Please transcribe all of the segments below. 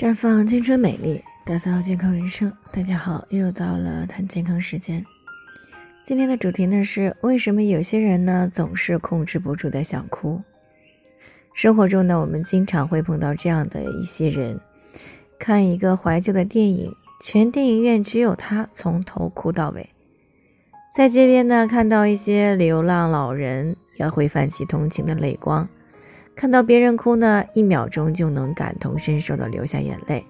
绽放青春美丽，打造健康人生。大家好，又到了谈健康时间。今天的主题呢是为什么有些人呢总是控制不住的想哭？生活中呢，我们经常会碰到这样的一些人，看一个怀旧的电影，全电影院只有他从头哭到尾。在街边呢，看到一些流浪老人，也会泛起同情的泪光。看到别人哭呢，一秒钟就能感同身受的流下眼泪。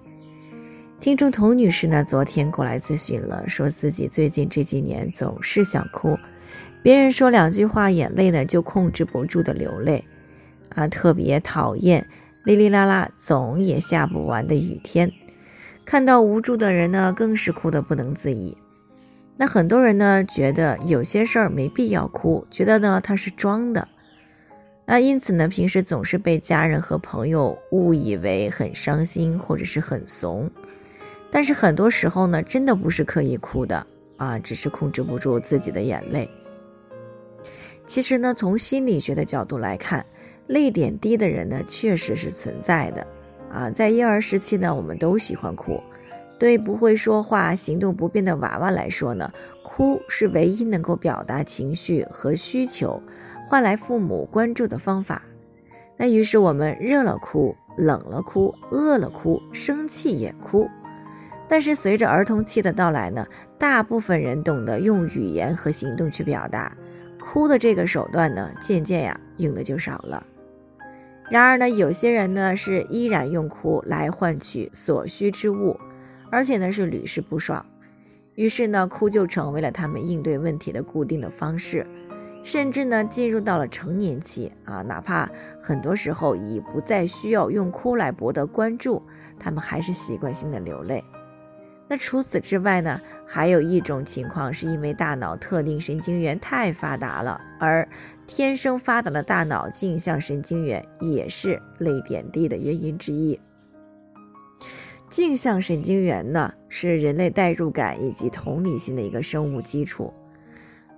听众童女士呢，昨天过来咨询了，说自己最近这几年总是想哭，别人说两句话，眼泪呢就控制不住的流泪，啊，特别讨厌哩哩啦啦总也下不完的雨天。看到无助的人呢，更是哭得不能自已。那很多人呢，觉得有些事儿没必要哭，觉得呢他是装的。那因此呢，平时总是被家人和朋友误以为很伤心或者是很怂，但是很多时候呢，真的不是刻意哭的啊，只是控制不住自己的眼泪。其实呢，从心理学的角度来看，泪点低的人呢，确实是存在的啊。在婴儿时期呢，我们都喜欢哭。对不会说话、行动不便的娃娃来说呢，哭是唯一能够表达情绪和需求，换来父母关注的方法。那于是我们热了哭，冷了哭，饿了哭，生气也哭。但是随着儿童期的到来呢，大部分人懂得用语言和行动去表达，哭的这个手段呢，渐渐呀用的就少了。然而呢，有些人呢是依然用哭来换取所需之物。而且呢是屡试不爽，于是呢哭就成为了他们应对问题的固定的方式，甚至呢进入到了成年期啊，哪怕很多时候已不再需要用哭来博得关注，他们还是习惯性的流泪。那除此之外呢，还有一种情况是因为大脑特定神经元太发达了，而天生发达的大脑镜像神经元也是泪点低的原因之一。镜像神经元呢，是人类代入感以及同理心的一个生物基础，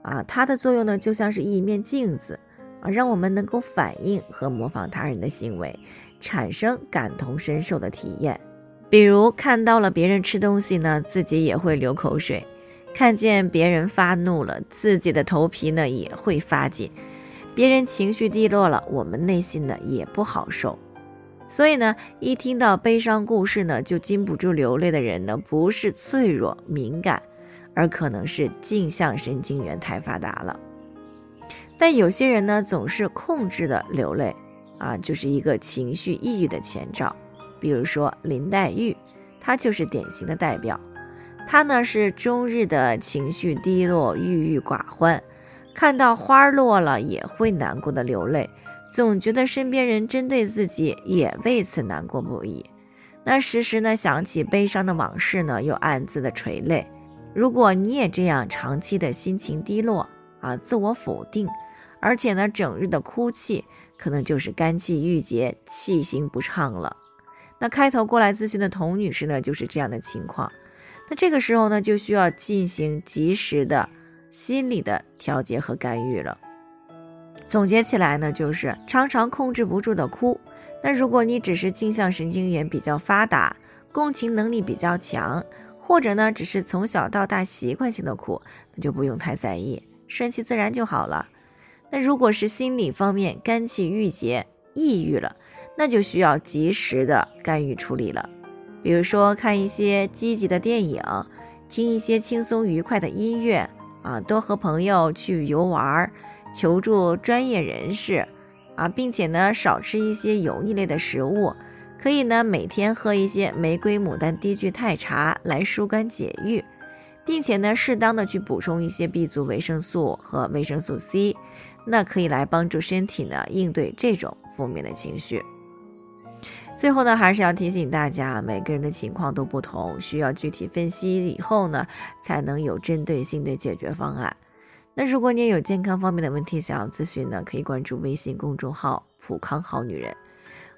啊，它的作用呢就像是一面镜子，啊，让我们能够反映和模仿他人的行为，产生感同身受的体验。比如看到了别人吃东西呢，自己也会流口水；看见别人发怒了，自己的头皮呢也会发紧；别人情绪低落了，我们内心呢也不好受。所以呢，一听到悲伤故事呢，就禁不住流泪的人呢，不是脆弱敏感，而可能是镜像神经元太发达了。但有些人呢，总是控制的流泪，啊，就是一个情绪抑郁的前兆。比如说林黛玉，她就是典型的代表。她呢是终日的情绪低落、郁郁寡欢，看到花落了也会难过的流泪。总觉得身边人针对自己，也为此难过不已。那时时呢想起悲伤的往事呢，又暗自的垂泪。如果你也这样长期的心情低落啊，自我否定，而且呢整日的哭泣，可能就是肝气郁结，气行不畅了。那开头过来咨询的童女士呢，就是这样的情况。那这个时候呢，就需要进行及时的心理的调节和干预了。总结起来呢，就是常常控制不住的哭。那如果你只是镜像神经元比较发达，共情能力比较强，或者呢只是从小到大习惯性的哭，那就不用太在意，顺其自然就好了。那如果是心理方面肝气郁结、抑郁了，那就需要及时的干预处理了。比如说看一些积极的电影，听一些轻松愉快的音乐啊，多和朋友去游玩。求助专业人士，啊，并且呢，少吃一些油腻类的食物，可以呢，每天喝一些玫瑰牡丹低聚肽茶来疏肝解郁，并且呢，适当的去补充一些 B 族维生素和维生素 C，那可以来帮助身体呢应对这种负面的情绪。最后呢，还是要提醒大家，每个人的情况都不同，需要具体分析以后呢，才能有针对性的解决方案。那如果你也有健康方面的问题想要咨询呢，可以关注微信公众号“普康好女人”，